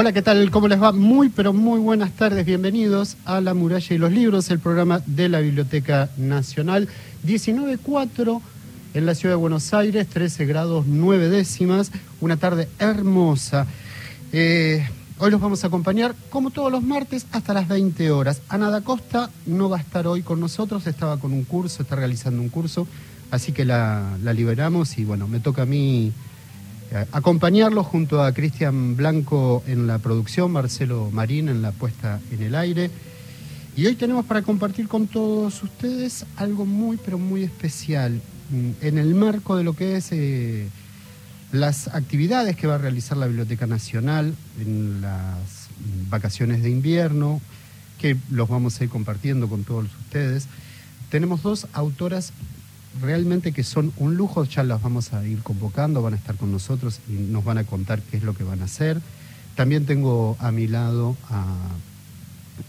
Hola, ¿qué tal? ¿Cómo les va? Muy, pero muy buenas tardes. Bienvenidos a La Muralla y los Libros, el programa de la Biblioteca Nacional. 19.4 en la ciudad de Buenos Aires, 13 grados 9 décimas. Una tarde hermosa. Eh, hoy los vamos a acompañar, como todos los martes, hasta las 20 horas. Ana da Costa no va a estar hoy con nosotros, estaba con un curso, está realizando un curso, así que la, la liberamos y bueno, me toca a mí acompañarlo junto a Cristian Blanco en la producción, Marcelo Marín en la puesta en el aire. Y hoy tenemos para compartir con todos ustedes algo muy, pero muy especial mm, en el marco de lo que es eh, las actividades que va a realizar la Biblioteca Nacional en las vacaciones de invierno, que los vamos a ir compartiendo con todos ustedes. Tenemos dos autoras realmente que son un lujo, ya las vamos a ir convocando, van a estar con nosotros y nos van a contar qué es lo que van a hacer. También tengo a mi lado a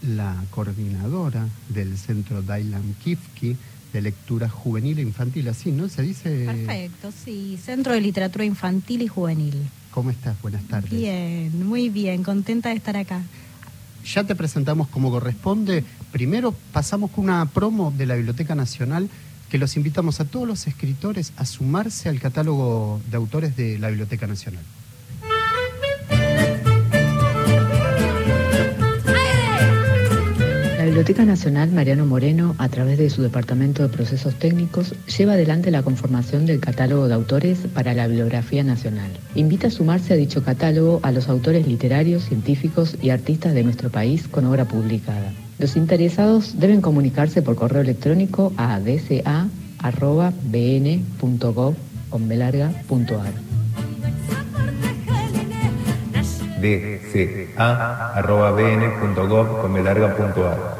la coordinadora del Centro Dailan Kifki de Lectura Juvenil e Infantil, así, ¿no? Se dice... Perfecto, sí, Centro de Literatura Infantil y Juvenil. ¿Cómo estás? Buenas tardes. Bien, muy bien, contenta de estar acá. Ya te presentamos como corresponde. Primero pasamos con una promo de la Biblioteca Nacional que los invitamos a todos los escritores a sumarse al catálogo de autores de la Biblioteca Nacional. La Biblioteca Nacional Mariano Moreno, a través de su Departamento de Procesos Técnicos, lleva adelante la conformación del catálogo de autores para la Bibliografía Nacional. Invita a sumarse a dicho catálogo a los autores literarios, científicos y artistas de nuestro país con obra publicada. Los interesados deben comunicarse por correo electrónico a dca.bn.gov.ar. dca.bn.gov.ar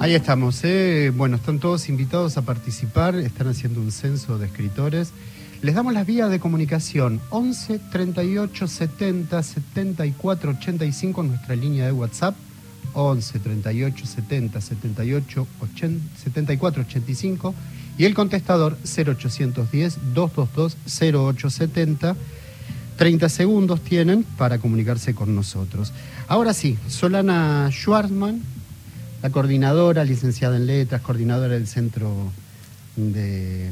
Ahí estamos, ¿eh? bueno, están todos invitados a participar, están haciendo un censo de escritores. Les damos las vías de comunicación 11 38 70 74 85 nuestra línea de WhatsApp 11 38 70 78 80, 74 85 y el contestador 0810 222 0870 30 segundos tienen para comunicarse con nosotros. Ahora sí, Solana Schwartzman la coordinadora, licenciada en letras, coordinadora del Centro de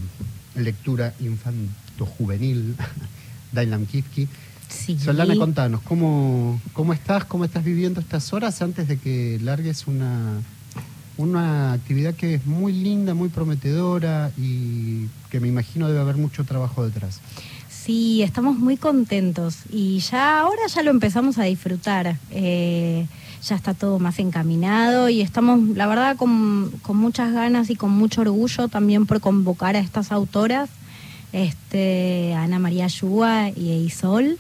Lectura Infanto-Juvenil, Dailam Kifki. Sí. Solana, contanos, ¿cómo, ¿cómo estás? ¿Cómo estás viviendo estas horas antes de que largues una, una actividad que es muy linda, muy prometedora y que me imagino debe haber mucho trabajo detrás? Sí, estamos muy contentos y ya ahora ya lo empezamos a disfrutar. Eh, ya está todo más encaminado y estamos, la verdad, con, muchas ganas y con mucho orgullo también por convocar a estas autoras, este, Ana María Yúa y Isol.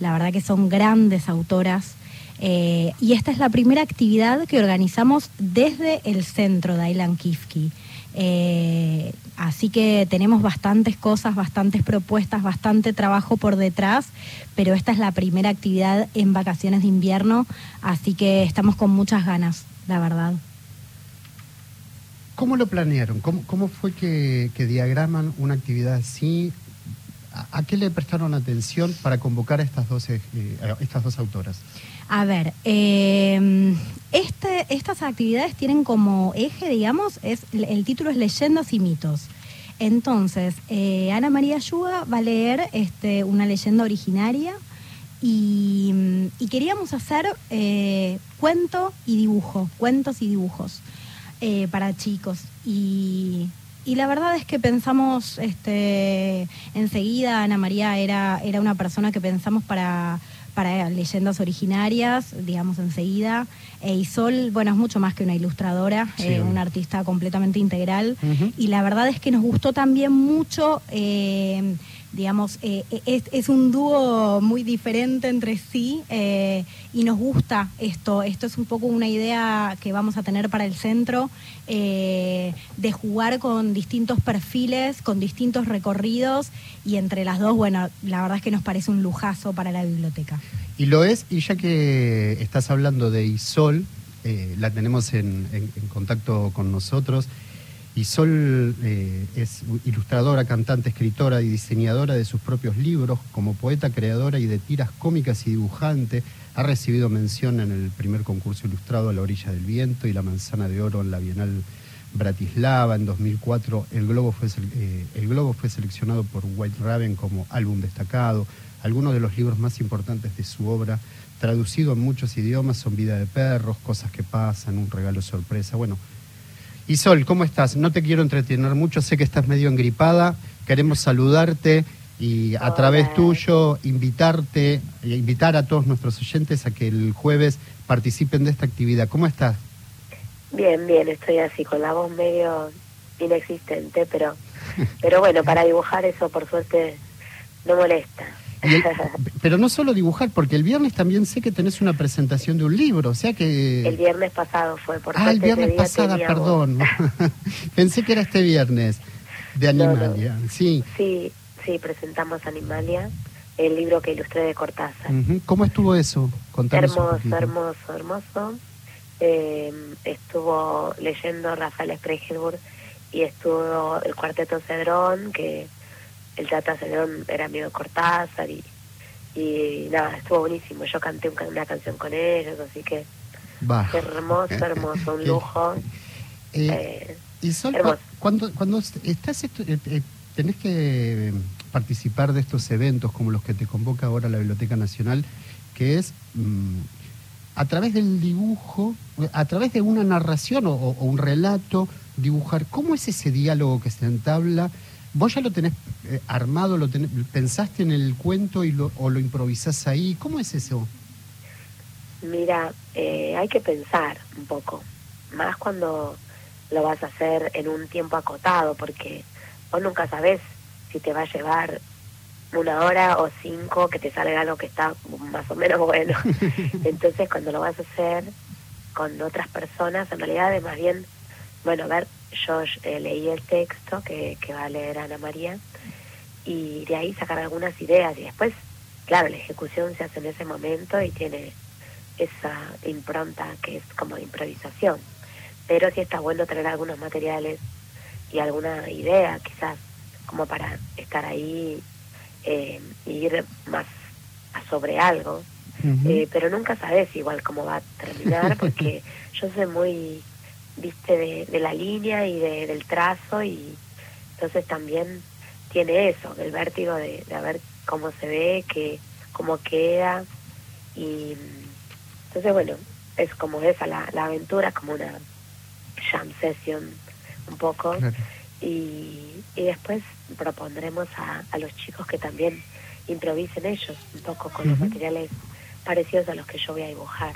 La verdad que son grandes autoras. Eh, y esta es la primera actividad que organizamos desde el centro de Aylan Kifki. Eh, así que tenemos bastantes cosas, bastantes propuestas, bastante trabajo por detrás, pero esta es la primera actividad en vacaciones de invierno, así que estamos con muchas ganas, la verdad. ¿Cómo lo planearon? ¿Cómo, fue que, diagraman una actividad así? ¿A, qué le prestaron atención para convocar a estas dos, eh, estas dos autoras? A ver, em, este, estas actividades tienen como eje, digamos, es el título es Leyendas y mitos. Entonces, eh, Ana María Yuga va a leer este, una leyenda originaria y, queríamos hacer eh, cuento y dibujo, cuentos y dibujos eh, para chicos. Y, la verdad es que pensamos, este, enseguida Ana María era, era una persona que pensamos para para leyendas originarias, digamos enseguida. E Isol, bueno, es mucho más que una ilustradora, eh, una artista completamente integral. Y la verdad es que nos gustó también mucho. Eh, digamos, eh, es, un dúo muy diferente entre sí eh, y nos gusta esto. Esto es un poco una idea que vamos a tener para el centro, eh, de jugar con distintos perfiles, con distintos recorridos y entre las dos, bueno, la verdad es que nos parece un lujazo para la biblioteca. Y lo es, y ya que estás hablando de Isol, eh, la tenemos en, contacto con nosotros. Isol eh, es ilustradora, cantante, escritora y diseñadora de sus propios libros, como poeta, creadora y de tiras cómicas y dibujante. Ha recibido mención en el primer concurso ilustrado la orilla del viento y la manzana de oro en la Bienal Bratislava. En 2004 el Globo fue, eh, el Globo fue seleccionado por White Raven como álbum destacado. Algunos de los libros más importantes de su obra, traducido en muchos idiomas, son Vida de Perros, Cosas que Pasan, Un Regalo Sorpresa. Bueno, Isol, ¿cómo estás? No te quiero entretener mucho, sé que estás medio engripada. Queremos saludarte y a través tuyo invitarte, e invitar a todos nuestros oyentes a que el jueves participen de esta actividad. ¿Cómo estás? Bien, bien, estoy así, con la voz medio inexistente, pero, pero bueno, para dibujar eso por suerte no molesta. Pero no solo dibujar, porque el viernes también sé que tenés una presentación de un libro, o sea que... El viernes pasado fue, por Ah, el viernes pasado, perdón. Pensé que era este viernes, de Animalia, sí. Sí, sí, presentamos Animalia, el libro que ilustré de Cortázar. ¿Cómo estuvo eso? hermoso, hermoso, hermoso. Eh, estuvo leyendo Rafael Spregelburg y estuvo el cuarteto Cedrón, que el Tata Cedrón era amigo de Cortázar y, y nada, estuvo buenísimo. Yo canté una canción con ellos, así que hermoso, hermoso, un lujo. Eh, y Sol, cuando, cuando estás, eh, tenés que participar de estos eventos como los que te convoca ahora la Biblioteca Nacional, que es... Mm, a través del dibujo, a través de una narración o, un relato, dibujar cómo es ese diálogo que se entabla. ¿Vos ya lo tenés eh, armado, lo pensaste en el cuento y lo, o lo improvisás ahí? ¿Cómo es eso? Mira, eh, hay que pensar un poco, más cuando lo vas a hacer en un tiempo acotado, porque vos nunca sabés si te va a llevar una hora o cinco que te salga algo que está más o menos bueno. Entonces cuando lo vas a hacer con otras personas, en realidad es más bien, bueno, a ver, yo eh, leí el texto que, que va a leer Ana María y de ahí sacar algunas ideas y después, claro, la ejecución se hace en ese momento y tiene esa impronta que es como de improvisación. Pero sí está bueno tener algunos materiales y alguna idea quizás como para estar ahí eh, ir más a sobre algo, eh, pero nunca sabes igual cómo va a terminar, porque yo soy muy, viste, de, la línea y de, del trazo, y entonces también tiene eso, el vértigo de, de ver cómo se ve, que, cómo queda, y entonces bueno, es como esa, la, la aventura, como una jam session un poco, y, y después propondremos a, a, los chicos que también improvisen ellos un poco con los materiales parecidos a los que yo voy a dibujar.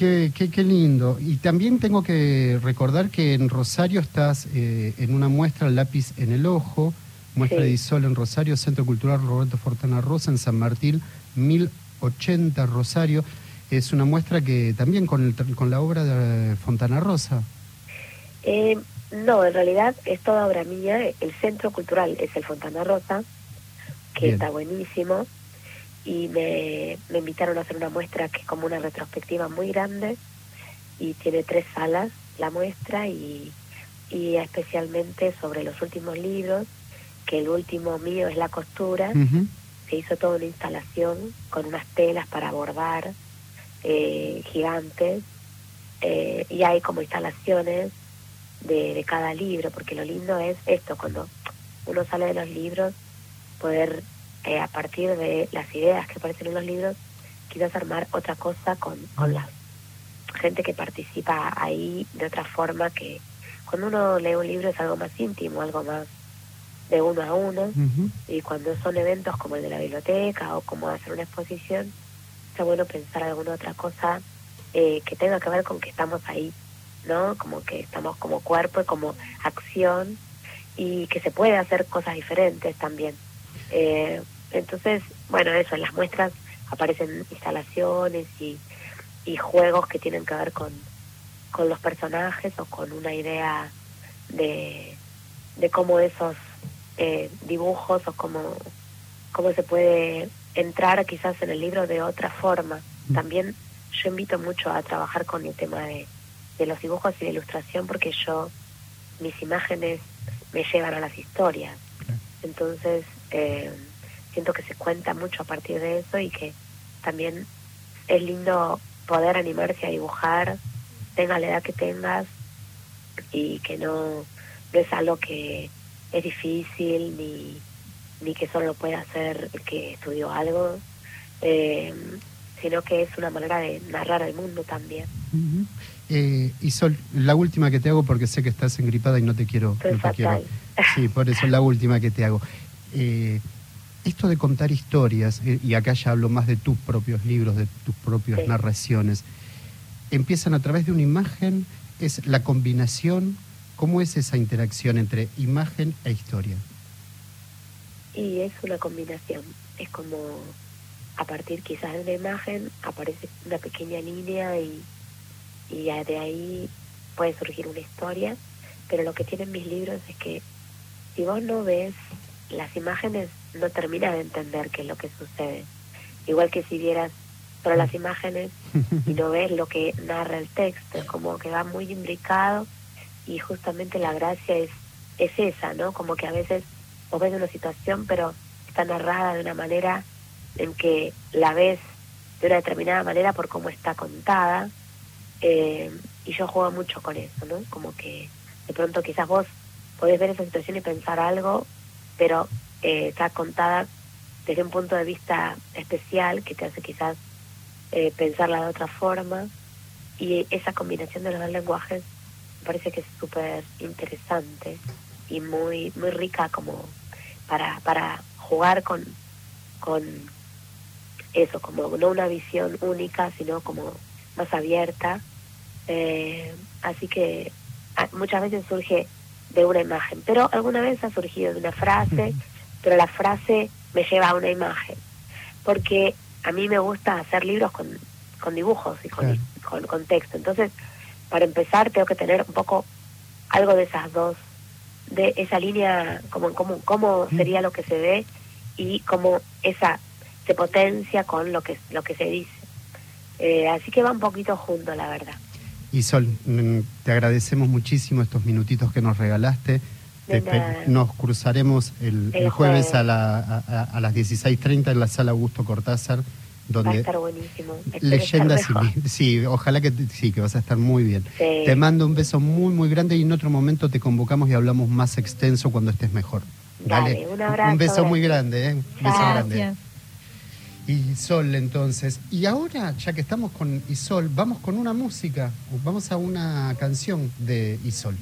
Qué, qué, qué, lindo. Y también tengo que recordar que en Rosario estás eh, en una muestra Lápiz en el Ojo, muestra de Isol en Rosario, Centro Cultural Roberto Fortana Rosa en San Martín, 1080 Rosario. Es una muestra que también con, el, con la obra de Fontana Rosa. Eh, no, en realidad es toda obra mía. El centro cultural es el Fontana Rosa, que está buenísimo. Y me, me invitaron a hacer una muestra que es como una retrospectiva muy grande y tiene tres salas la muestra y, y especialmente sobre los últimos libros, que el último mío es la costura. Se hizo toda una instalación con unas telas para bordar eh, gigantes eh, y hay como instalaciones de, cada libro, porque lo lindo es esto, cuando uno sale de los libros, poder eh, a partir de las ideas que aparecen en los libros, quizás armar otra cosa con, con la gente que participa ahí de otra forma que cuando uno lee un libro es algo más íntimo, algo más de uno a uno, y cuando son eventos como el de la biblioteca o como hacer una exposición, está bueno pensar alguna otra cosa eh, que tenga que ver con que estamos ahí ¿no? Como que estamos como cuerpo y como acción y que se puede hacer cosas diferentes también. Eh, entonces, bueno, eso, en las muestras aparecen instalaciones y, y juegos que tienen que ver con, con los personajes o con una idea de, de cómo esos eh, dibujos o cómo, cómo se puede entrar quizás en el libro de otra forma. Mm. También yo invito mucho a trabajar con el tema de, de los dibujos y la ilustración porque yo, mis imágenes me llevan a las historias. Entonces, eh, siento que se cuenta mucho a partir de eso y que también es lindo poder animarse a dibujar, tenga la edad que tengas y que no, no es algo que es difícil ni, ni que solo lo puede hacer el que estudió algo, eh, sino que es una manera de narrar el mundo también. Eh, y Sol, la última que te hago porque sé que estás engripada y no te quiero. No te quiero. Sí, por eso la última que te hago. Eh, esto de contar historias, eh, y acá ya hablo más de tus propios libros, de tus propias narraciones, empiezan a través de una imagen, es la combinación, ¿cómo es esa interacción entre imagen e historia? Y es una combinación, es como a partir quizás de una imagen aparece una pequeña línea y, y de ahí puede surgir una historia, pero lo que tienen mis libros es que si vos no ves las imágenes no terminas de entender qué es lo que sucede. Igual que si vieras solo las imágenes y no ves lo que narra el texto, es como que va muy imbricado y justamente la gracia es, es esa, ¿no? Como que a veces vos ves una situación pero está narrada de una manera en que la ves de una determinada manera por cómo está contada eh, y yo juego mucho con eso, ¿no? Como que de pronto quizás vos podés ver esa situación y pensar algo pero eh, está contada desde un punto de vista especial que te hace quizás eh, pensarla de otra forma. Y esa combinación de los dos lenguajes me parece que es súper interesante y muy muy rica como para para jugar con con eso como no una visión única sino como más abierta. Eh, así que ah, muchas veces surge de una imagen, pero alguna vez ha surgido de una frase, pero la frase me lleva a una imagen, porque a mí me gusta hacer libros con, con dibujos y con, con, texto, entonces para empezar tengo que tener un poco algo de esas dos, de esa línea, como, como cómo sería lo que se ve y cómo esa se potencia con lo que, lo que se dice. Eh, así que va un poquito junto, la verdad. Y Sol, mm, te agradecemos muchísimo estos minutitos que nos regalaste. nos cruzaremos el, jueves, A, a, las 16.30 en la sala Augusto Cortázar. Donde Va a estar buenísimo. leyendas y sí, ojalá que sí, que vas a estar muy bien. Te mando un beso muy, muy grande y en otro momento te convocamos y hablamos más extenso cuando estés mejor. Dale, un abrazo. Un beso muy grande, ¿eh? Un beso grande. Isol entonces. Y ahora, ya que estamos con Isol, vamos con una música, vamos a una canción de Isol.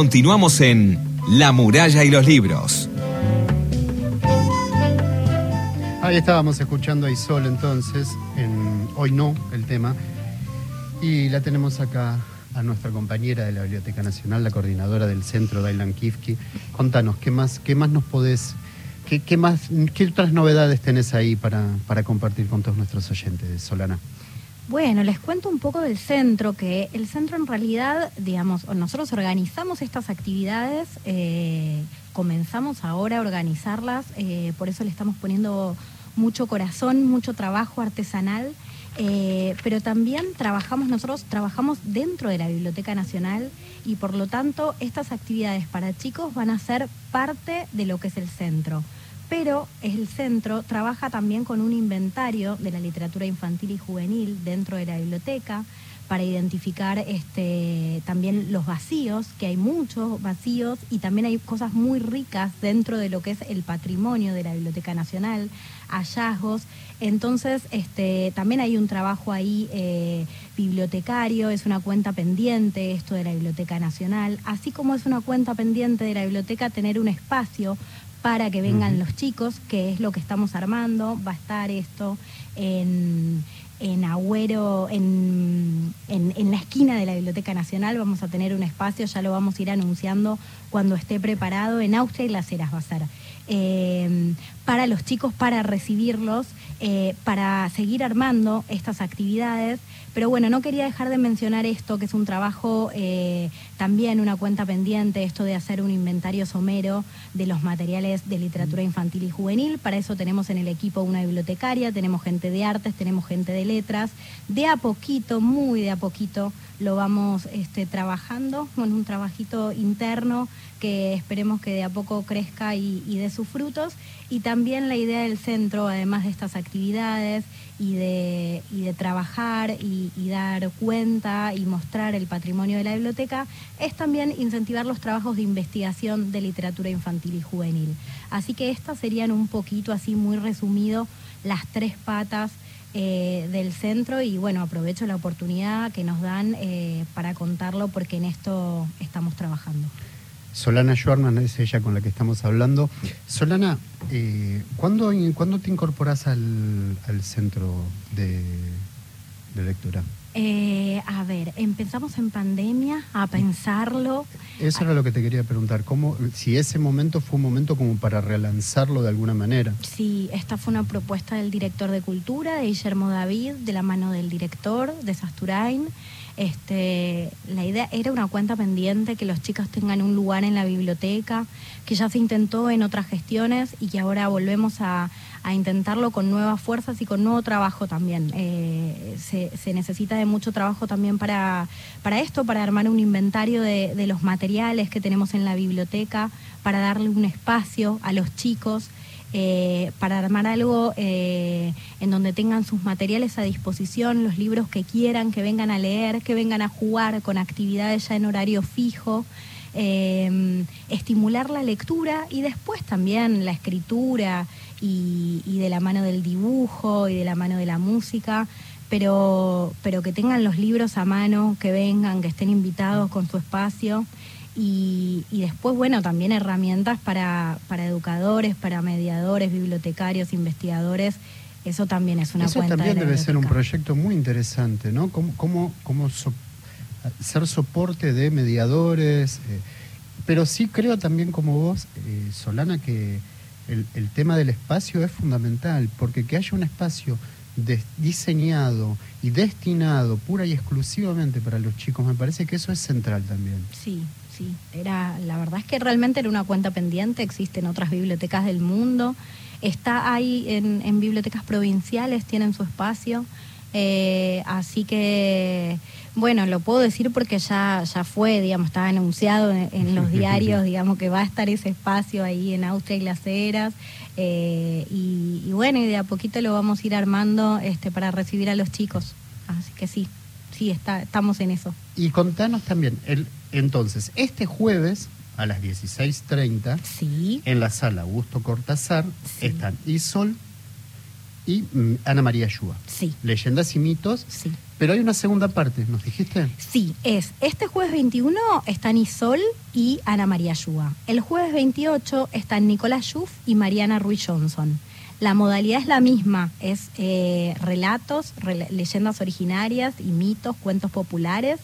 Continuamos en La muralla y los libros. Ahí estábamos escuchando a Isol entonces, en Hoy no, el tema. Y la tenemos acá a nuestra compañera de la Biblioteca Nacional, la coordinadora del centro, Dailan Kifki. Contanos, ¿qué más, qué más nos podés, qué, qué, más, qué otras novedades tenés ahí para, para compartir con todos nuestros oyentes, Solana? Bueno, les cuento un poco del centro, que el centro en realidad, digamos, nosotros organizamos estas actividades, eh, comenzamos ahora a organizarlas, eh, por eso le estamos poniendo mucho corazón, mucho trabajo artesanal, eh, pero también trabajamos, nosotros trabajamos dentro de la Biblioteca Nacional y por lo tanto estas actividades para chicos van a ser parte de lo que es el centro. Pero el centro trabaja también con un inventario de la literatura infantil y juvenil dentro de la biblioteca para identificar este, también los vacíos, que hay muchos vacíos y también hay cosas muy ricas dentro de lo que es el patrimonio de la Biblioteca Nacional, hallazgos. Entonces, este, también hay un trabajo ahí eh, bibliotecario, es una cuenta pendiente esto de la Biblioteca Nacional, así como es una cuenta pendiente de la biblioteca tener un espacio para que vengan los chicos, que es lo que estamos armando, va a estar esto en en Agüero, en, en, la esquina de la Biblioteca Nacional, vamos a tener un espacio, ya lo vamos a ir anunciando cuando esté preparado, en Austria y Las Heras va a ser. Eh, para los chicos, para recibirlos, eh, para seguir armando estas actividades. Pero bueno, no quería dejar de mencionar esto, que es un trabajo eh, también, una cuenta pendiente, esto de hacer un inventario somero de los materiales de literatura infantil y juvenil. Para eso tenemos en el equipo una bibliotecaria, tenemos gente de artes, tenemos gente de letras. De a poquito, muy de a poquito, lo vamos este, trabajando, con un trabajito interno que esperemos que de a poco crezca y, y dé sus frutos. Y también la idea del centro, además de estas actividades y de, y de trabajar y, y, dar cuenta y mostrar el patrimonio de la biblioteca, es también incentivar los trabajos de investigación de literatura infantil y juvenil. Así que estas serían un poquito así muy resumido las tres patas eh, del centro y bueno, aprovecho la oportunidad que nos dan eh, para contarlo porque en esto estamos trabajando. Solana Schwarman es ella con la que estamos hablando. Solana, eh, ¿cuándo, te incorporas al, al centro de, de lectura? Eh, a ver, empezamos en pandemia a pensarlo. Eso era lo que te quería preguntar, ¿cómo, si ese momento fue un momento como para relanzarlo de alguna manera. Sí, esta fue una propuesta del director de cultura, de Guillermo David, de la mano del director de Sasturain. Este, la idea era una cuenta pendiente, que los chicos tengan un lugar en la biblioteca, que ya se intentó en otras gestiones y que ahora volvemos a, intentarlo con nuevas fuerzas y con nuevo trabajo también. Eh, se, necesita de mucho trabajo también para, esto, para armar un inventario de los materiales que tenemos en la biblioteca, para darle un espacio a los chicos. Eh, para armar algo eh, en donde tengan sus materiales a disposición, los libros que quieran, que vengan a leer, que vengan a jugar con actividades ya en horario fijo. Eh, estimular la lectura y después también la escritura y, y, de la mano del dibujo y de la mano de la música, pero, pero que tengan los libros a mano, que vengan, que estén invitados con su espacio. Y, después, bueno, también herramientas para, para educadores, para mediadores, bibliotecarios, investigadores. Eso también es una Eso también debe ser un proyecto muy interesante, ¿no? ¿Cómo, cómo, cómo ser soporte de mediadores? Eh, pero sí creo también como vos, eh, Solana, que el, el, tema del espacio es fundamental, porque que haya un espacio diseñado y destinado pura y exclusivamente para los chicos, me parece que eso es central también. Sí, sí. Era, la verdad es que realmente era una cuenta pendiente, existen otras bibliotecas del mundo, está ahí en, en bibliotecas provinciales, tienen su espacio, eh, así que, bueno, lo puedo decir porque ya, ya fue, digamos, estaba anunciado en, los diarios, digamos, que va a estar ese espacio ahí en Austria y Las Heras. Eh, y, y, bueno, y de a poquito lo vamos a ir armando este, para recibir a los chicos. Así que sí, sí, está, estamos en eso. Y contanos también, el, entonces, este jueves a las 16.30, sí. en la sala Augusto Cortázar, sí. están Isol y mm, Ana María Yúa. Sí. Leyendas y mitos. Sí. Pero hay una segunda parte, ¿nos dijiste? Sí, es este jueves 21 están Isol y Ana María Yúa. El jueves 28 están Nicolás Schuff y Mariana Ruiz Johnson. La modalidad es la misma, es eh, relatos, leyendas originarias y mitos, cuentos populares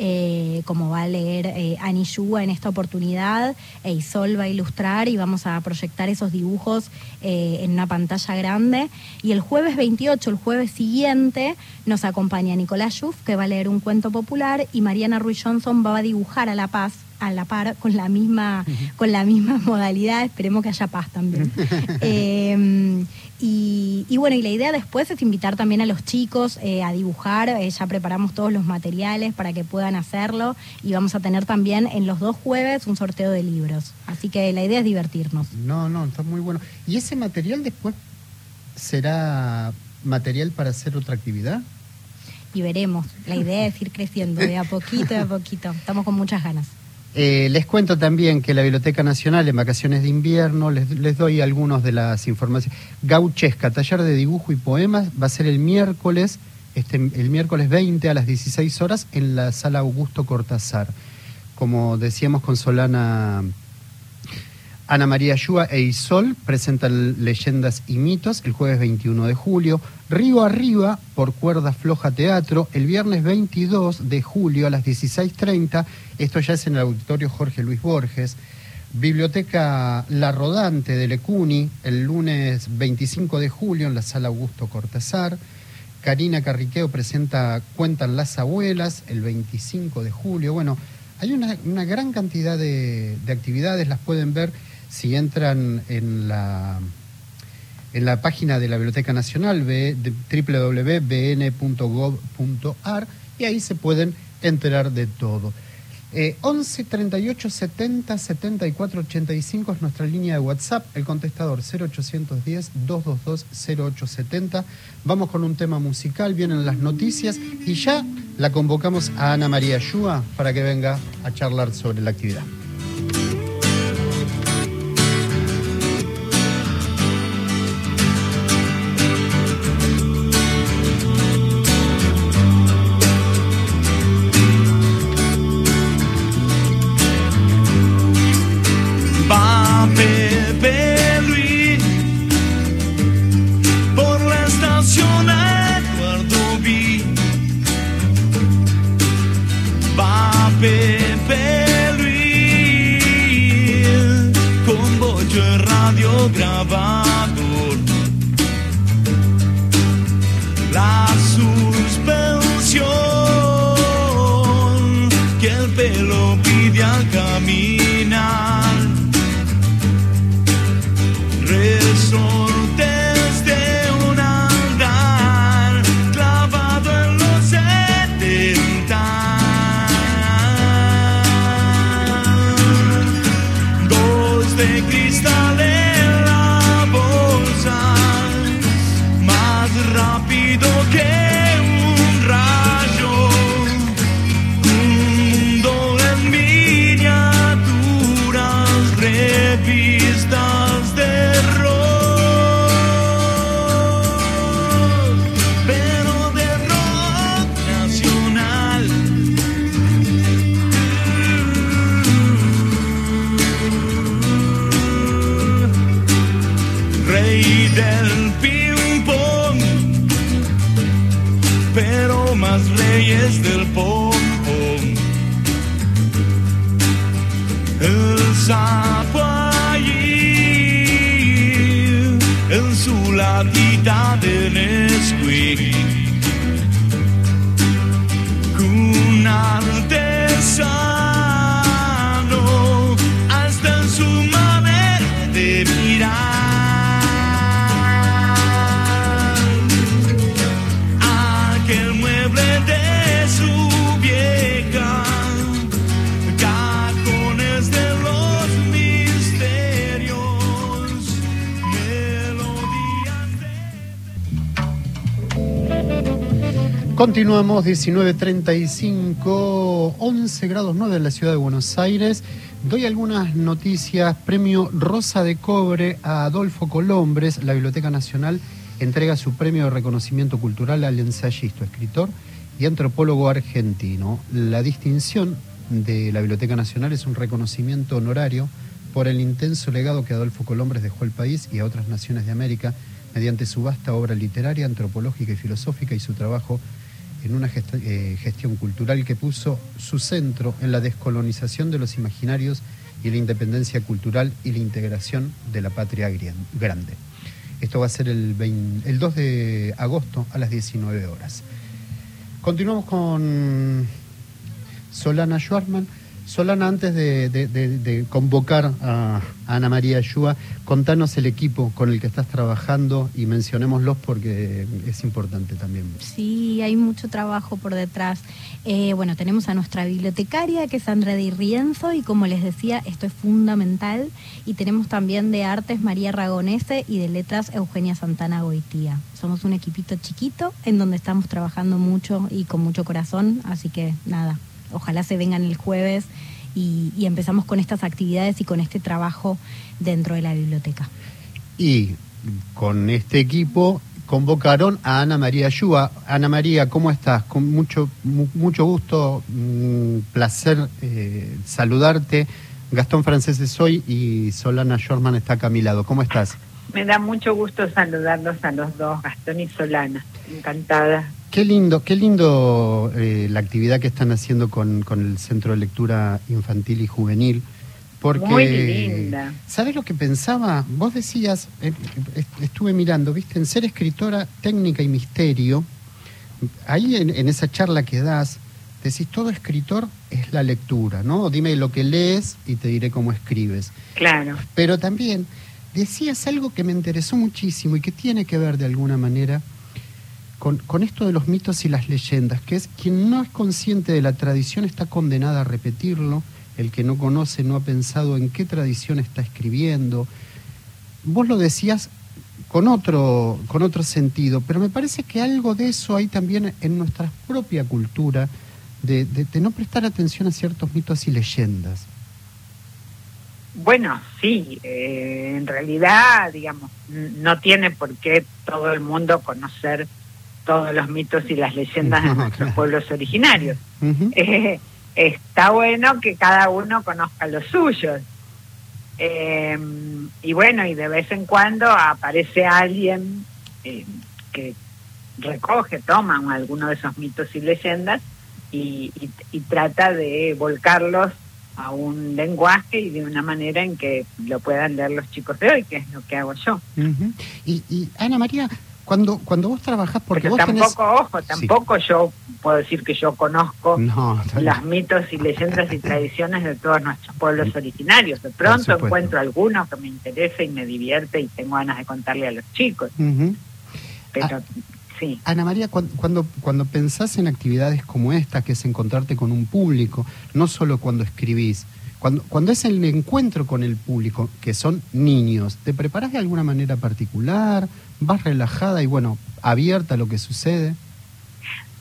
eh, como va a leer eh, en esta oportunidad, e Isol va a ilustrar y vamos a proyectar esos dibujos eh, en una pantalla grande. Y el jueves 28, el jueves siguiente, nos acompaña Nicolás Schuff, que va a leer un cuento popular, y Mariana Ruiz Johnson va a dibujar a la paz a la par con la misma con la misma modalidad esperemos que haya paz también eh, y, bueno, y la idea después es invitar también a los chicos eh, a dibujar, eh, ya preparamos todos los materiales para que puedan hacerlo y vamos a tener también en los dos jueves un sorteo de libros. Así que la idea es divertirnos. No, no, está muy bueno. ¿Y ese material después será material para hacer otra actividad? Y veremos, la idea es ir creciendo de a poquito, de a poquito. Estamos con muchas ganas. Eh, les cuento también que la Biblioteca Nacional en vacaciones de invierno, les, doy algunos de las informaciones. Gauchesca, taller de dibujo y poemas, va a ser el miércoles, este, el miércoles 20 a las 16 horas en la sala Augusto Cortázar. Como decíamos con Solana Ana María Yúa e Isol presentan leyendas y mitos el jueves 21 de julio. Río Arriba por Cuerda Floja Teatro el viernes 22 de julio a las 16.30. Esto ya es en el auditorio Jorge Luis Borges. Biblioteca La Rodante de Lecuni el lunes 25 de julio en la sala Augusto Cortázar. Karina Carriqueo presenta Cuentan las abuelas el 25 de julio. Bueno, hay una, gran cantidad de actividades, las pueden ver si entran en la, en la página de la Biblioteca Nacional www.bn.gov.ar y ahí se pueden enterar de todo. 11 38 70 74 85 es nuestra línea de WhatsApp, el contestador 0810 222 0870. Vamos con un tema musical, vienen las noticias y ya la convocamos a Ana María Yúa para que venga a charlar sobre la actividad. Continuamos 19.35, 11 grados 9 en la ciudad de Buenos Aires. Doy algunas noticias. Premio Rosa de Cobre a Adolfo Colombres. La Biblioteca Nacional entrega su premio de reconocimiento cultural al ensayista, escritor y antropólogo argentino. La distinción de la Biblioteca Nacional es un reconocimiento honorario por el intenso legado que Adolfo Colombres dejó al país y a otras naciones de América mediante su vasta obra literaria, antropológica y filosófica y su trabajo en una eh, gestión cultural que puso su centro en la descolonización de los imaginarios y la independencia cultural y la integración de la patria grande. Esto va a ser el, el 2 de agosto a las 19 horas. Continuamos con Solana Schwartman. Solana, antes de, convocar a Ana María Ayúa, contanos el equipo con el que estás trabajando y mencionémoslos porque es importante también. Sí, hay mucho trabajo por detrás. Eh, bueno, tenemos a nuestra bibliotecaria, que es Andrea Di Rienzo, y como les decía, esto es fundamental. Y tenemos también de artes María Ragonese y de letras Eugenia Santana Goitía. Somos un equipito chiquito en donde estamos trabajando mucho y con mucho corazón, así que nada, ojalá se vengan el jueves y, empezamos con estas actividades y con este trabajo dentro de la biblioteca. Y con este equipo convocaron a Ana María Yúa. Ana María, ¿cómo estás? Con mucho, mucho gusto, mm, placer eh, saludarte. Gastón Francés soy y Solana Shorman está acá a mi lado. ¿Cómo estás? Me da mucho gusto saludarlos a los dos, Gastón y Solana. Encantada Qué lindo, qué lindo eh, la actividad que están haciendo con, el Centro de Lectura Infantil y Juvenil. Porque, Muy linda. ¿Sabes lo que pensaba? Vos decías, eh, estuve mirando, viste, en ser escritora técnica y misterio, ahí en, en, esa charla que das, decís, todo escritor es la lectura, ¿no? Dime lo que lees y te diré cómo escribes. Claro. Pero también decías algo que me interesó muchísimo y que tiene que ver de alguna manera con, esto de los mitos y las leyendas, que es quien no es consciente de la tradición está condenada a repetirlo, el que no conoce no ha pensado en qué tradición está escribiendo. Vos lo decías con otro, con otro sentido, pero me parece que algo de eso hay también en nuestra propia cultura, de, no prestar atención a ciertos mitos y leyendas. Bueno, sí, eh, en realidad, digamos, no tiene por qué todo el mundo conocer todos los mitos y las leyendas de nuestros pueblos originarios. Eh, está bueno que cada uno conozca los suyos. Eh, y bueno, y de vez en cuando aparece alguien eh, que recoge, toma alguno de esos mitos y leyendas y, trata de volcarlos a un lenguaje y de una manera en que lo puedan leer los chicos de hoy, que es lo que hago yo. y, y Ana María, cuando, cuando vos trabajás, porque vos tampoco, ojo, tampoco yo puedo decir que yo conozco los mitos y leyendas y tradiciones de todos nuestros pueblos originarios. De pronto encuentro alguno que me interesa y me divierte y tengo ganas de contarle a los chicos. Pero ah, sí. Ana María, cuando, cuando pensás en actividades como esta, que es encontrarte con un público, no solo cuando escribís, cuando, cuando es el encuentro con el público, que son niños, ¿te preparas de alguna manera particular? ¿Vas relajada y, bueno, abierta a lo que sucede?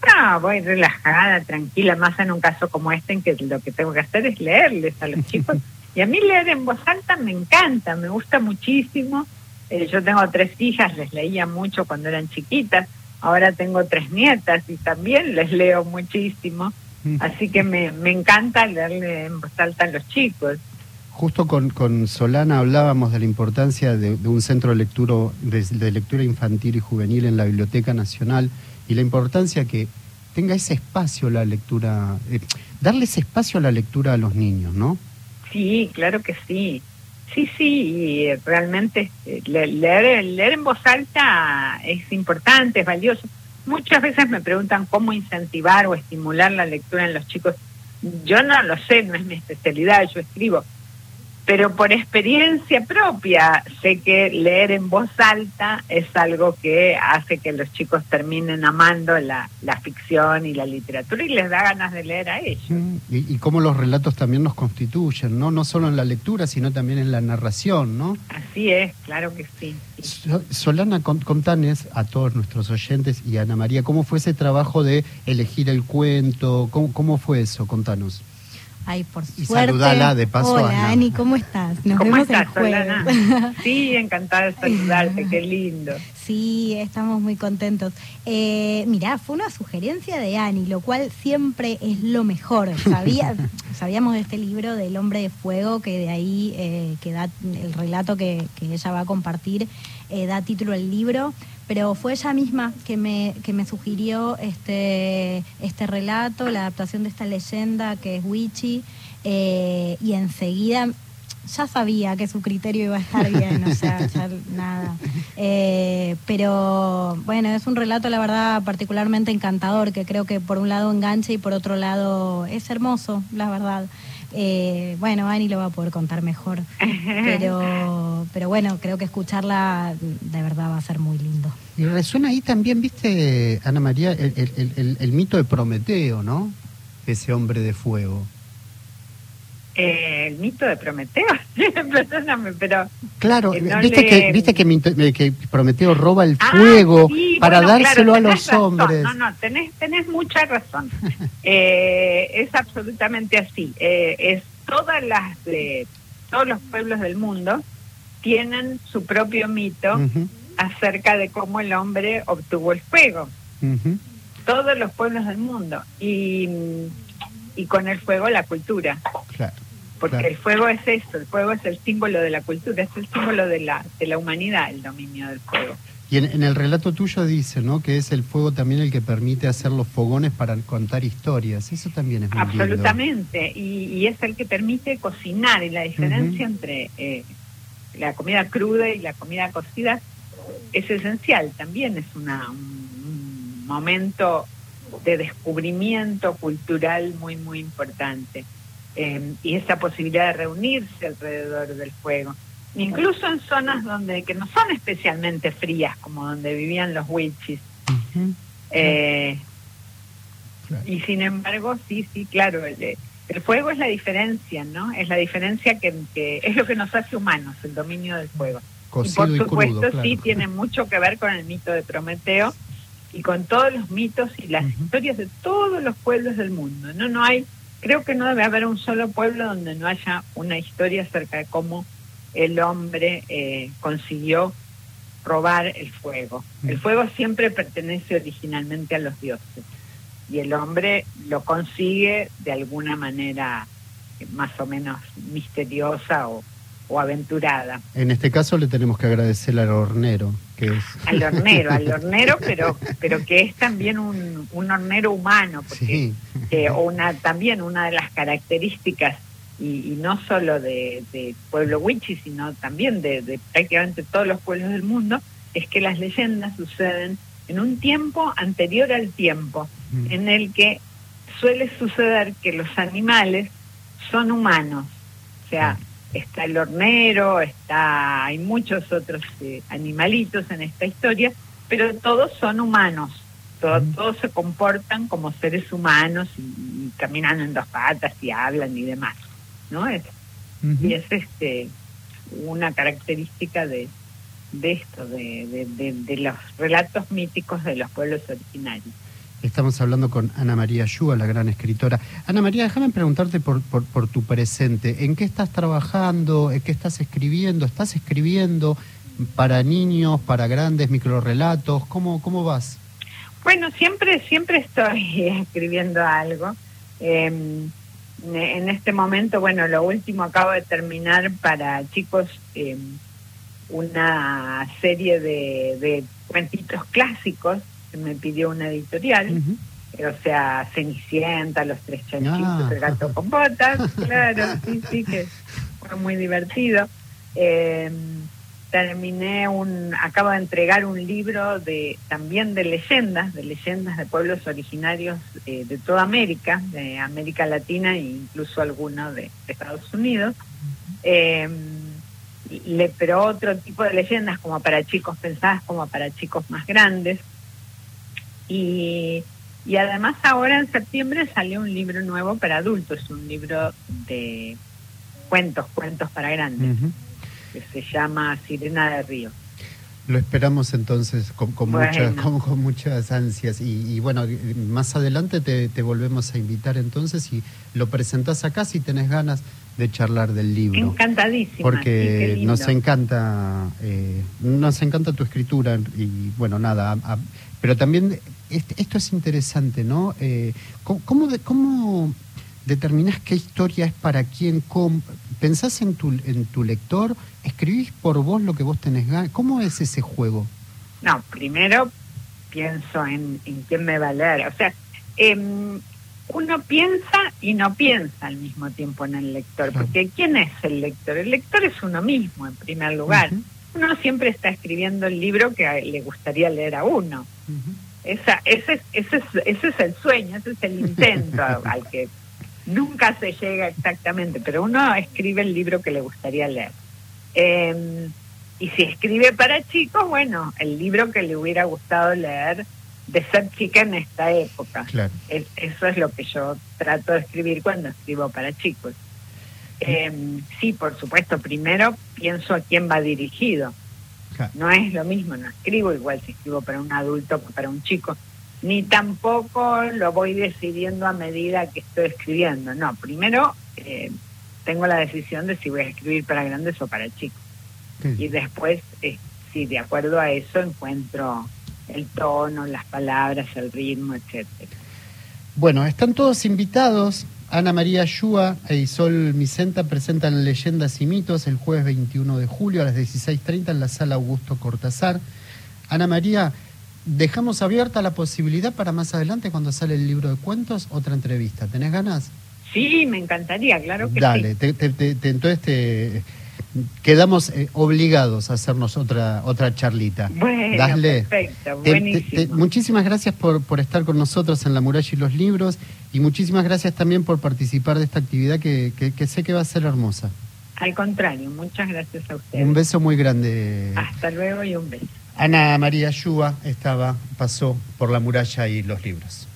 No, voy relajada, tranquila, más en un caso como este en que lo que tengo que hacer es leerles a los chicos. Y a mí leer en voz alta me encanta, me gusta muchísimo. Eh, yo tengo tres hijas, les leía mucho cuando eran chiquitas. Ahora tengo tres nietas y también les leo muchísimo. Así que me, me encanta leerle en voz alta a los chicos. Justo con, con Solana hablábamos de la importancia de, un centro de, lectura, de, lectura infantil y juvenil en la Biblioteca Nacional y la importancia que tenga ese espacio la lectura, eh, darle ese espacio a la lectura a los niños, ¿no? Sí, claro que sí. Sí, sí, realmente eh, leer, leer en voz alta es importante, es valioso. Muchas veces me preguntan cómo incentivar o estimular la lectura en los chicos. Yo no lo sé, no es mi especialidad, yo escribo, pero por experiencia propia sé que leer en voz alta es algo que hace que los chicos terminen amando la, ficción y la literatura y les da ganas de leer a ellos. Y, y cómo los relatos también nos constituyen, ¿no? No solo en la lectura, sino también en la narración, ¿no? Así es, claro que sí. Solana, contanes a todos nuestros oyentes y a Ana María, ¿cómo fue ese trabajo de elegir el cuento? ¿Cómo, cómo fue eso? Contanos. Ay, por Y suerte. saludala de paso, Hola, Ana. Ani, ¿cómo estás? Nos ¿Cómo vemos el estás, jueves. Solana? Sí, encantada de saludarte, qué lindo. Sí, estamos muy contentos. Eh, mirá, fue una sugerencia de Ani, lo cual siempre es lo mejor. Sabía, sabíamos de este libro del hombre de fuego, que de ahí eh, que da el relato que, que ella va a compartir, eh, da título al libro, pero fue ella misma que me, que me sugirió este, este relato, la adaptación de esta leyenda que es Wichi, eh, y enseguida ya sabía que su criterio iba a estar bien, o sea, ya nada. Eh, pero bueno, es un relato, la verdad, particularmente encantador, que creo que por un lado engancha y por otro lado es hermoso, la verdad. Eh, bueno, Ani lo va a poder contar mejor, pero, pero bueno, creo que escucharla de verdad va a ser muy lindo. Y resuena ahí también, viste, Ana María, el, el- el- el- el mito de Prometeo, ¿no? Ese hombre de fuego. Eh, el mito de Prometeo, perdóname, pero... Claro, no viste, le- que, viste que, eh, que Prometeo roba el Ah, fuego sí, para bueno, dárselo claro, a los razón. hombres. No, no, tenés, tenés mucha razón. Eh, es absolutamente así. Eh, es todas las de todos los pueblos del mundo tienen su propio mito acerca de cómo el hombre obtuvo el fuego. Todos los pueblos del mundo y y con el fuego la cultura, Claro. Porque Claro. el fuego es eso, el fuego es el símbolo de la cultura, es el símbolo de la de la humanidad, el dominio del fuego. Y en, en el relato tuyo dice, ¿no? Que es el fuego también el que permite hacer los fogones para contar historias. Eso también es muy lindo. Absolutamente, y, y es el que permite cocinar, y la diferencia entre eh, la comida cruda y la comida cocida es esencial, también es una, un, un momento de descubrimiento cultural muy, muy importante. Eh, y esa posibilidad de reunirse alrededor del fuego. Incluso en zonas donde que no son especialmente frías, como donde vivían los wichis. Eh, claro. y sin embargo, sí, sí, claro, el, el fuego es la diferencia, ¿no? Es la diferencia que, que es lo que nos hace humanos, el dominio del fuego. Cocido y por supuesto, crudo, claro. sí, tiene mucho que ver con el mito de Prometeo y con todos los mitos y las historias de todos los pueblos del mundo. No, no hay, creo que no debe haber un solo pueblo donde no haya una historia acerca de cómo el hombre eh, consiguió robar el fuego. El Mm. fuego siempre pertenece originalmente a los dioses y el hombre lo consigue de alguna manera más o menos misteriosa o, o aventurada. En este caso le tenemos que agradecer al hornero, que es... Al hornero, al hornero, pero pero que es también un, un hornero humano, porque Sí, que una también una de las características y, y no solo de, de pueblo wichi sino también de, de prácticamente todos los pueblos del mundo es que las leyendas suceden en un tiempo anterior al tiempo Mm. en el que suele suceder que los animales son humanos o sea está el hornero está hay muchos otros eh, animalitos en esta historia pero todos son humanos todos, todos se comportan como seres humanos y, y caminan en dos patas y hablan y demás, ¿no? Es, y es este una característica de, de esto, de, de- de los relatos míticos de los pueblos originarios. Estamos hablando con Ana María Yúa, la gran escritora. Ana María, déjame preguntarte por, por, tu presente. ¿En qué estás trabajando? ¿En qué estás escribiendo? ¿Estás escribiendo para niños, para grandes, microrelatos? ¿Cómo, cómo vas? Bueno, siempre, siempre estoy escribiendo algo. Eh, en este momento, bueno, lo último acabo de terminar para chicos eh, una serie de, cuentitos clásicos me pidió una editorial. O sea, Cenicienta, Los Tres Chanchitos, Ah. El Gato con Botas, claro, sí, sí, que fue muy divertido. Eh, terminé un, acabo de entregar un libro de también de leyendas, de leyendas de pueblos originarios eh, de toda América, de América Latina e incluso algunos de, de Estados Unidos. Eh, le, pero otro tipo de leyendas como para chicos pensadas como para chicos más grandes. Y, y además ahora en septiembre salió un libro nuevo para adultos, un libro de cuentos, cuentos para grandes, que se llama Sirena de Río. Lo esperamos entonces con, muchas, con, muchas ansias. Y, bueno, más adelante te, volvemos a invitar entonces y lo presentás acá si tenés ganas de charlar del libro. Encantadísimo. Porque nos encanta, eh, nos encanta tu escritura y bueno, nada, pero también esto es interesante, ¿no? Eh, ¿cómo, ¿Cómo determinás qué historia es para quién? ¿Pensás en tu, en tu lector? ¿Escribís por vos lo que vos tenés ganas? ¿Cómo es ese juego? No, primero pienso en, en quién me va a leer. O sea, em, uno piensa y no piensa al mismo tiempo en el lector, porque ¿quién es el lector? El lector es uno mismo, en primer lugar. Uno siempre está escribiendo el libro que le gustaría leer a uno. Esa, ese, ese, es, ese es el sueño, ese es el intento al que nunca se llega exactamente, pero uno escribe el libro que le gustaría leer. Em, y si escribe para chicos, bueno, el libro que le hubiera gustado leer de ser chica en esta época. eso es lo que yo trato de escribir cuando escribo para chicos. Em, sí, por supuesto, primero pienso a quién va dirigido. No es lo mismo, no escribo igual si escribo para un adulto que para un chico ni tampoco lo voy decidiendo a medida que estoy escribiendo. No, primero eh, tengo la decisión de si voy a escribir para grandes o para chicos. Y después, eh, si de acuerdo a eso encuentro el tono, las palabras, el ritmo, etcétera. Bueno, están todos invitados. Ana María Yúa e Isol Micenta presentan Leyendas y Mitos el jueves 21 de julio a las 16.30 en la sala Augusto Cortázar. Ana María, dejamos abierta la posibilidad para más adelante, cuando sale el libro de cuentos, otra entrevista. ¿Tenés ganas? Sí, me encantaría, claro que Dale, sí. Dale, entonces te, quedamos eh, obligados a hacernos otra otra charlita. Bueno, perfecto, buenísimo. muchísimas gracias por, por estar con nosotros en La Muralla y los Libros y muchísimas gracias también por participar de esta actividad que, que sé que va a ser hermosa. Al contrario, muchas gracias a ustedes. Un beso muy grande. Hasta luego y un beso. Ana María Yúa estaba, pasó por la muralla y los libros.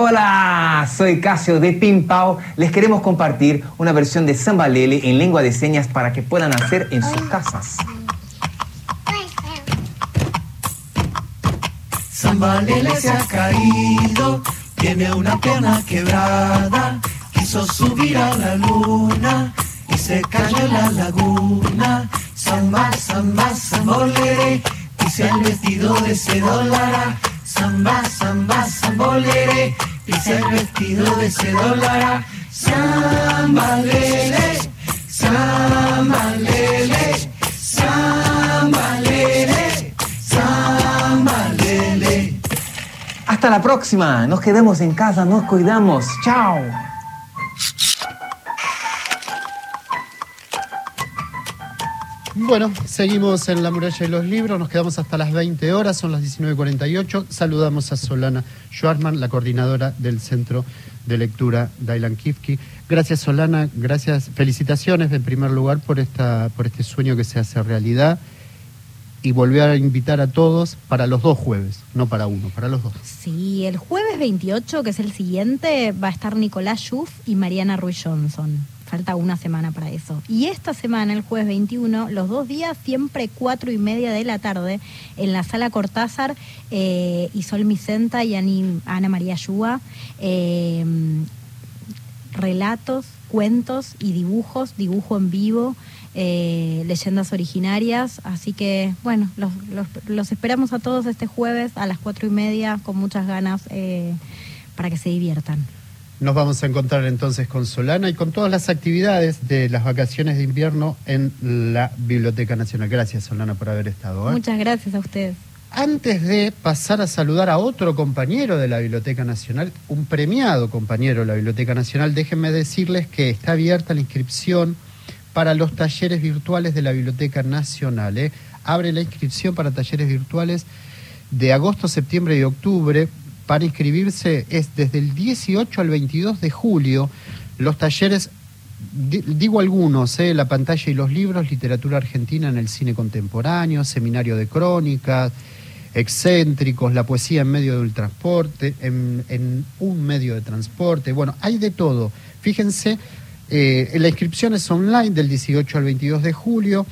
Hola, soy Casio de Pimpao. Les queremos compartir una versión de Samba Lele en lengua de señas para que puedan hacer en sus casas. Samba Lele se ha caído, tiene una pierna quebrada quiso subir a la luna y se cayó en la laguna. Samba, samba, sambolere, pise el vestido de ese dólar. Samba, samba, sambolere, pise el vestido de ese dólar. Samba, lele, samba, lele. Hasta la próxima, nos quedemos en casa, nos cuidamos. Chao. Bueno, seguimos en la muralla de los libros, nos quedamos hasta las 20 horas, son las 19.48. Saludamos a Solana Schwartzman, la coordinadora del Centro de Lectura Dailan Kifki. Gracias Solana, gracias, felicitaciones en primer lugar por, esta, por este sueño que se hace realidad y volver a invitar a todos para los dos jueves, no para uno, para los dos. Sí, el jueves 28, que es el siguiente, va a estar Nicolás Schuff y Mariana Ruiz Johnson falta una semana para eso. Y esta semana, el jueves 21, los dos días, siempre cuatro y media de la tarde, en la sala Cortázar, eh, Isol Micenta y Ana María Yúa, eh, relatos, cuentos y dibujos, dibujo en vivo. Eh, leyendas originarias. Así que, bueno, los, los, esperamos a todos este jueves a las cuatro y media con muchas ganas eh, para que se diviertan. Nos vamos a encontrar entonces con Solana y con todas las actividades de las vacaciones de invierno en la Biblioteca Nacional. Gracias, Solana, por haber estado. ¿eh? Muchas gracias a ustedes. Antes de pasar a saludar a otro compañero de la Biblioteca Nacional, un premiado compañero de la Biblioteca Nacional, déjenme decirles que está abierta la inscripción para los talleres virtuales de la Biblioteca Nacional. ¿eh? Abre la inscripción para talleres virtuales de agosto, septiembre y octubre para inscribirse es desde el 18 al 22 de julio. Los talleres, digo algunos, eh, la pantalla y los libros, literatura argentina en el cine contemporáneo, seminario de crónicas, excéntricos, la poesía en medio del transporte, en, un medio de transporte, bueno, hay de todo. Fíjense, eh, la inscripción es online del 18 al 22 de julio,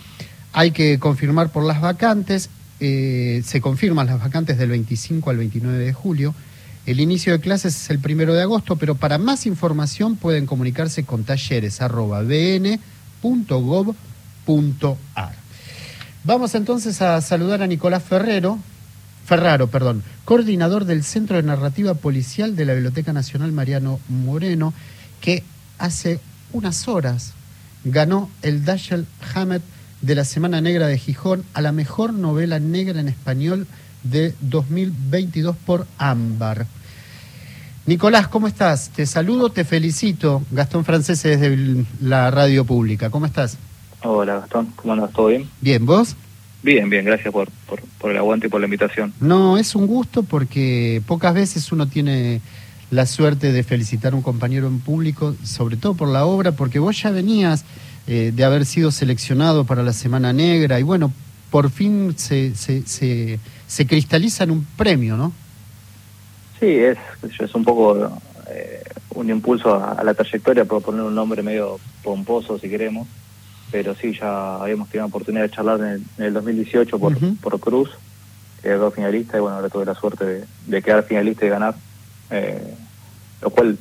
hay que confirmar por las vacantes, eh, se confirman las vacantes del 25 al 29 de julio. El inicio de clases es el primero de agosto, pero para más información pueden comunicarse con talleres.bn.gov.ar. Vamos entonces a saludar a Nicolás Ferrero, Ferraro, perdón, coordinador del Centro de Narrativa Policial de la Biblioteca Nacional Mariano Moreno, que hace unas horas ganó el Dashiell Hammett de la Semana Negra de Gijón a la mejor novela negra en español de 2022 por Ámbar. Nicolás, ¿cómo estás? Te saludo, te felicito. Gastón Francés desde la radio pública. ¿Cómo estás? Hola Gastón, ¿cómo andas? ¿Todo bien? Bien, ¿vos? Bien, bien, gracias por, por, el aguante y por la invitación. No, es un gusto porque pocas veces uno tiene la suerte de felicitar a un compañero en público, sobre todo por la obra, porque vos ya venías eh, de haber sido seleccionado para la Semana Negra y bueno, por fin se, se, se, se cristaliza en un premio, ¿no? Sí, es, es un poco eh, un impulso a, la trayectoria, por poner un nombre medio pomposo si queremos, pero sí, ya habíamos tenido la oportunidad de charlar en el, 2018 por, por Cruz, que quedó finalista, y bueno, ahora tuve la suerte de, quedar finalista y ganar, eh, lo cual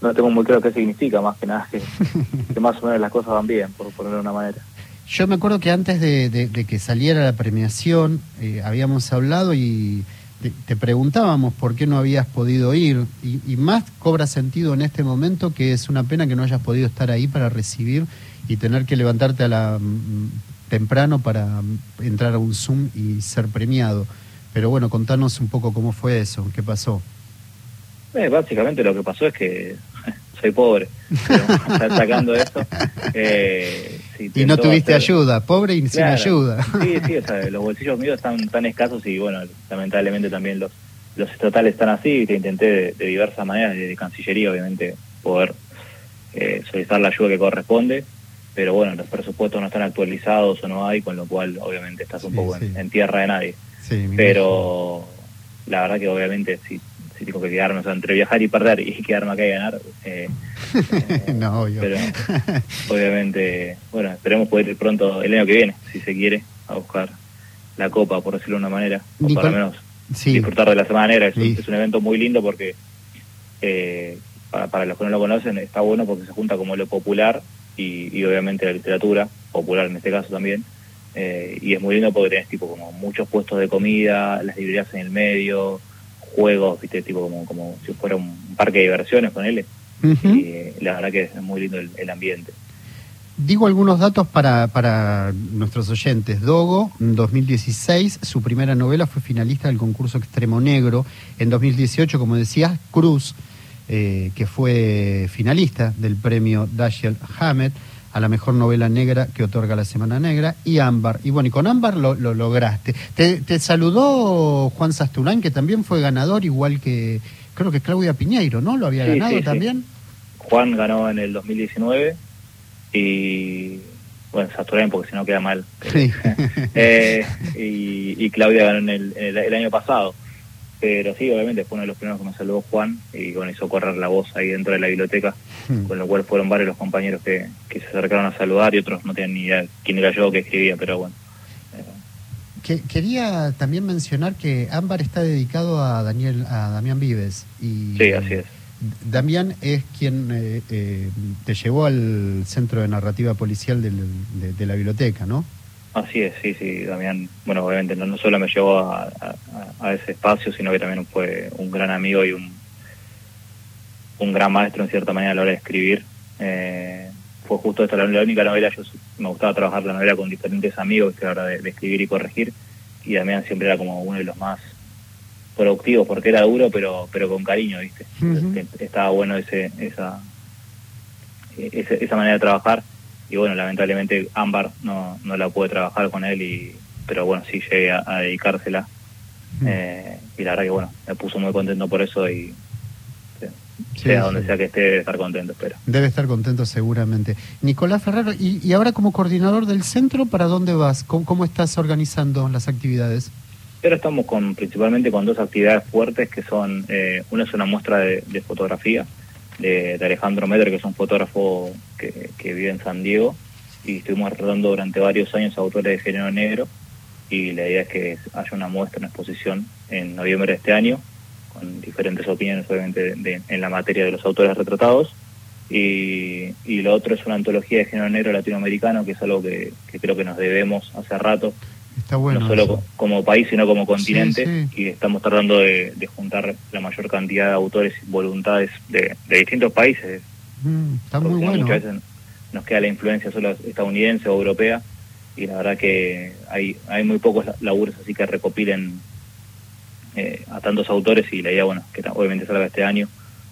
no tengo muy claro qué significa, más que nada que, que más o menos las cosas van bien, por ponerlo de una manera. Yo me acuerdo que antes de, que saliera la premiación eh, habíamos hablado y te, preguntábamos por qué no habías podido ir y, más cobra sentido en este momento que es una pena que no hayas podido estar ahí para recibir y tener que levantarte a la mm, temprano para mm, entrar a un Zoom y ser premiado. Pero bueno, contanos un poco cómo fue eso, qué pasó. Eh, básicamente lo que pasó es que soy pobre, pero, sacando eso. Eh, y no tuviste ayuda, pobre y sin ayuda. Sí, sí, o sea, los bolsillos míos están tan escasos y bueno, lamentablemente también los, los estatales están así y te intenté de, diversas maneras, desde Cancillería obviamente, poder eh, solicitar la ayuda que corresponde, pero bueno, los presupuestos no están actualizados o no hay, con lo cual obviamente estás un poco en, tierra de nadie. pero la verdad que obviamente si si tengo que quedarme, o sea, entre viajar y perder y quedarme acá y ganar. Eh, no, obvio. Pero obviamente, bueno, esperemos poder ir pronto el año que viene, si se quiere, a buscar la copa, por decirlo de una manera, o para menos disfrutar de la Semana Negra. Es, un, evento muy lindo porque, eh, para, para los que no lo conocen, está bueno porque se junta como lo popular y, y obviamente la literatura, popular en este caso también. Eh, y es muy lindo porque tenés tipo como muchos puestos de comida, las librerías en el medio, juegos, viste, tipo como, como si fuera un parque de diversiones con él. Y la verdad que es muy lindo el, ambiente. Digo algunos datos para, para nuestros oyentes. Dogo, en 2016, su primera novela fue finalista del concurso Extremo Negro. En 2018, como decías, Cruz, eh, que fue finalista del premio Dashiell Hammett a la mejor novela negra que otorga la Semana Negra, y Ámbar. Y bueno, y con Ámbar lo, lograste. Te, saludó Juan Sasturán, que también fue ganador, igual que creo que Claudia Piñeiro, ¿no? ¿Lo había ganado también? Juan ganó en el 2019 y bueno, Sasturán porque si no queda mal. Eh, y, Claudia ganó en el año pasado. Pero sí, obviamente fue uno de los primeros que me saludó Juan y bueno, hizo correr la voz ahí dentro de la biblioteca, hmm. con lo cual fueron varios los compañeros que, se acercaron a saludar y otros no tenían ni idea quién era yo que escribía, pero bueno. Que, quería también mencionar que Ámbar está dedicado a Daniel, a Damián Vives. Y, sí, así es. Damián es quien eh, eh, te llevó al Centro de Narrativa Policial de la biblioteca, ¿no? Así es, sí, sí, Damián, bueno, obviamente no, solo me llevó a, ese espacio, sino que también fue un gran amigo y un, un gran maestro en cierta manera a la hora de escribir. Eh, fue justo esta la, única novela, yo me gustaba trabajar la novela con diferentes amigos a la hora de, escribir y corregir, y Damián siempre era como uno de los más productivos, porque era duro, pero pero con cariño, ¿viste? Estaba bueno ese esa, esa manera de trabajar y bueno, lamentablemente Ámbar no, no la pude trabajar con él, y pero bueno, sí llegué a, dedicársela. Mm. Eh, y la verdad que bueno, me puso muy contento por eso y sea donde sea que esté, debe estar contento, espero. Debe estar contento seguramente. Nicolás Ferrero, ¿y, y ahora como coordinador del centro, para dónde vas? ¿Cómo, estás organizando las actividades? Pero estamos con principalmente con dos actividades fuertes que son, eh, una es una muestra de, fotografía de, Alejandro Medre, que es un fotógrafo que, que vive en San Diego, y estuvimos retratando durante varios años autores de género negro y la idea es que haya una muestra, una exposición en noviembre de este año, con diferentes opiniones obviamente en la materia de los autores retratados. Y, y, lo otro es una antología de género negro latinoamericano, que es algo que, creo que nos debemos hace rato, Está bueno no solo como país, sino como continente, y estamos tratando de, juntar la mayor cantidad de autores y voluntades de, distintos países. Mm, está muy bueno. Muchas veces nos queda la influencia solo estadounidense o europea, y la verdad que hay, hay muy pocos laburos así que recopilen eh, a tantos autores y la idea, bueno, que obviamente salga este año,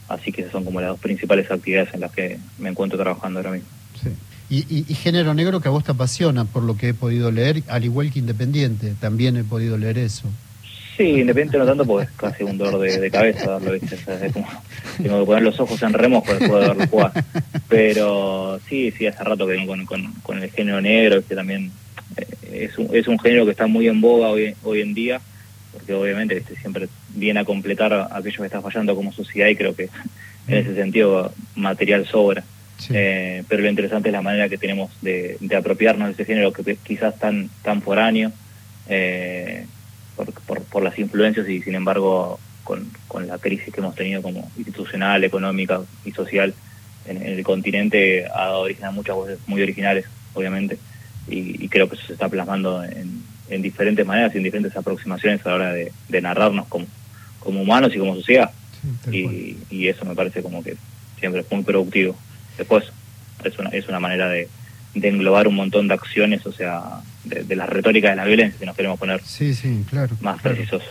así que esas son como las dos principales actividades en las que me encuentro trabajando ahora mismo. Y, y, género negro que a vos te apasiona, por lo que he podido leer, al igual que Independiente, también he podido leer eso. Sí, Independiente no tanto porque es casi un dolor de, cabeza verlo, ¿viste? como, tengo que poner los ojos en remojo después de verlo jugar. Pero sí, sí, hace rato que vengo con, con, el género negro, que también eh, es, un, es un género que está muy en boga hoy, hoy en día, porque obviamente este siempre viene a completar aquello que está fallando como sociedad y creo que en ese sentido material sobra. Eh, pero lo interesante es la manera que tenemos de, apropiarnos de ese género que quizás tan, tan foráneo eh, por, por, las influencias y sin embargo con, con la crisis que hemos tenido como institucional, económica y social en, el continente ha dado origen a muchas voces muy originales, obviamente, y, creo que eso se está plasmando en, en, diferentes maneras y en diferentes aproximaciones a la hora de, narrarnos como, como humanos y como sociedad. y, y, eso me parece como que siempre es muy productivo. Después es una, es una manera de, de englobar un montón de acciones, o sea, de, la retórica de la violencia, si nos queremos poner sí, sí, claro, más precisos.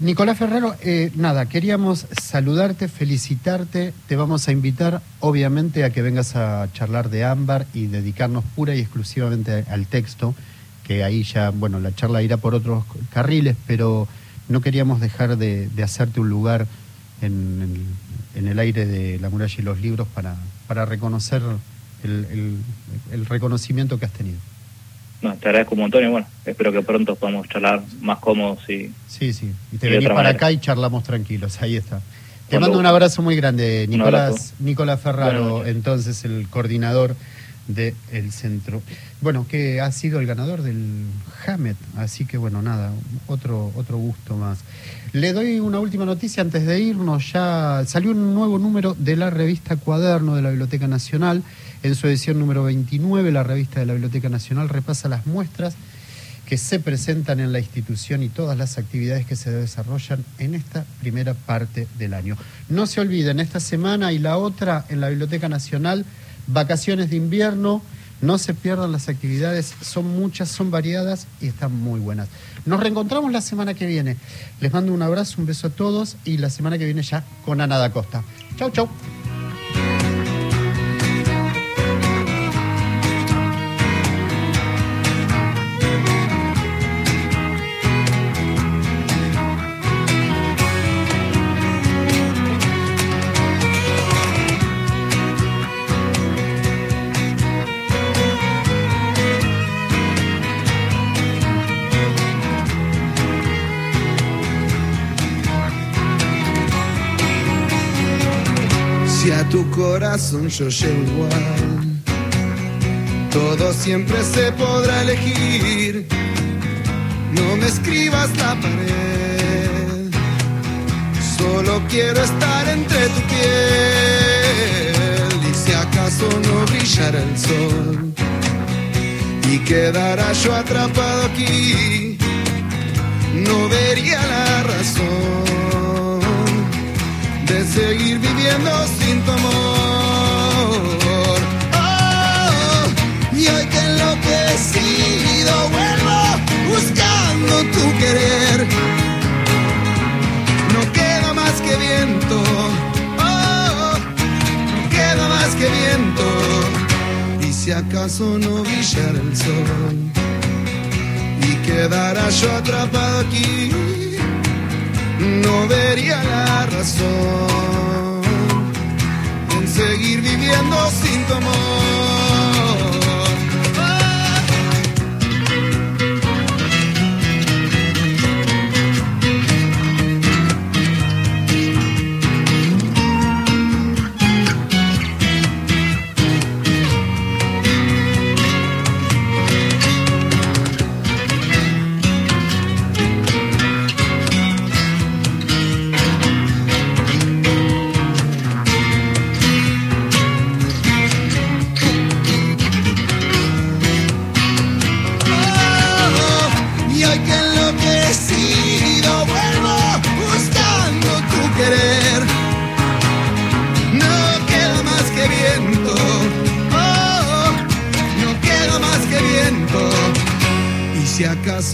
Nicolás Ferrero, eh, nada, queríamos saludarte, felicitarte, te vamos a invitar obviamente a que vengas a charlar de Ámbar y dedicarnos pura y exclusivamente al texto, que ahí ya, bueno, la charla irá por otros carriles, pero no queríamos dejar de, hacerte un lugar en, en, el aire de la muralla y los libros para, para reconocer el, el reconocimiento que has tenido. No, te agradezco un montón y bueno, espero que pronto podamos charlar más cómodos y... Sí, sí, y te venís para acá y charlamos tranquilos, ahí está. Te mando un abrazo muy grande, Nicolás, Nicolás Ferraro, entonces el coordinador del centro. Bueno, que ha sido el ganador del Hamet, así que bueno, nada, otro, otro gusto más. Le doy una última noticia antes de irnos, ya salió un nuevo número de la revista Cuaderno de la Biblioteca Nacional. En su edición número 29, la revista de la Biblioteca Nacional repasa las muestras que se presentan en la institución y todas las actividades que se desarrollan en esta primera parte del año. No se olviden, esta semana y la otra en la Biblioteca Nacional, vacaciones de invierno, no se pierdan las actividades, son muchas, son variadas y están muy buenas. Nos reencontramos la semana que viene. Les mando un abrazo, un beso a todos y la semana que viene ya con Ana da Costa. Chau, chau. Corazón yo llego igual. Todo siempre se podrá elegir. No me escribas la pared. Solo quiero estar entre tu piel. Y si acaso no brillara el sol y quedara yo atrapado aquí, no vería la razón de seguir viviendo sin tu amor. Oh, y hoy que enloquecido vuelvo buscando tu querer. No queda más que viento, oh, no queda más que viento. Y si acaso no brillara el sol y quedara yo atrapado aquí no vería la razón en seguir viviendo sin tu amor.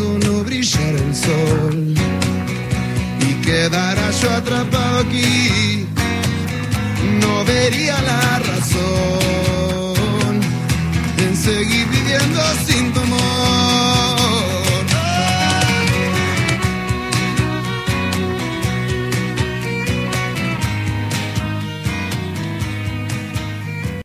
No brillara el sol. Y quedara yo atrapado aquí, no vería la razón. En seguir viviendo sin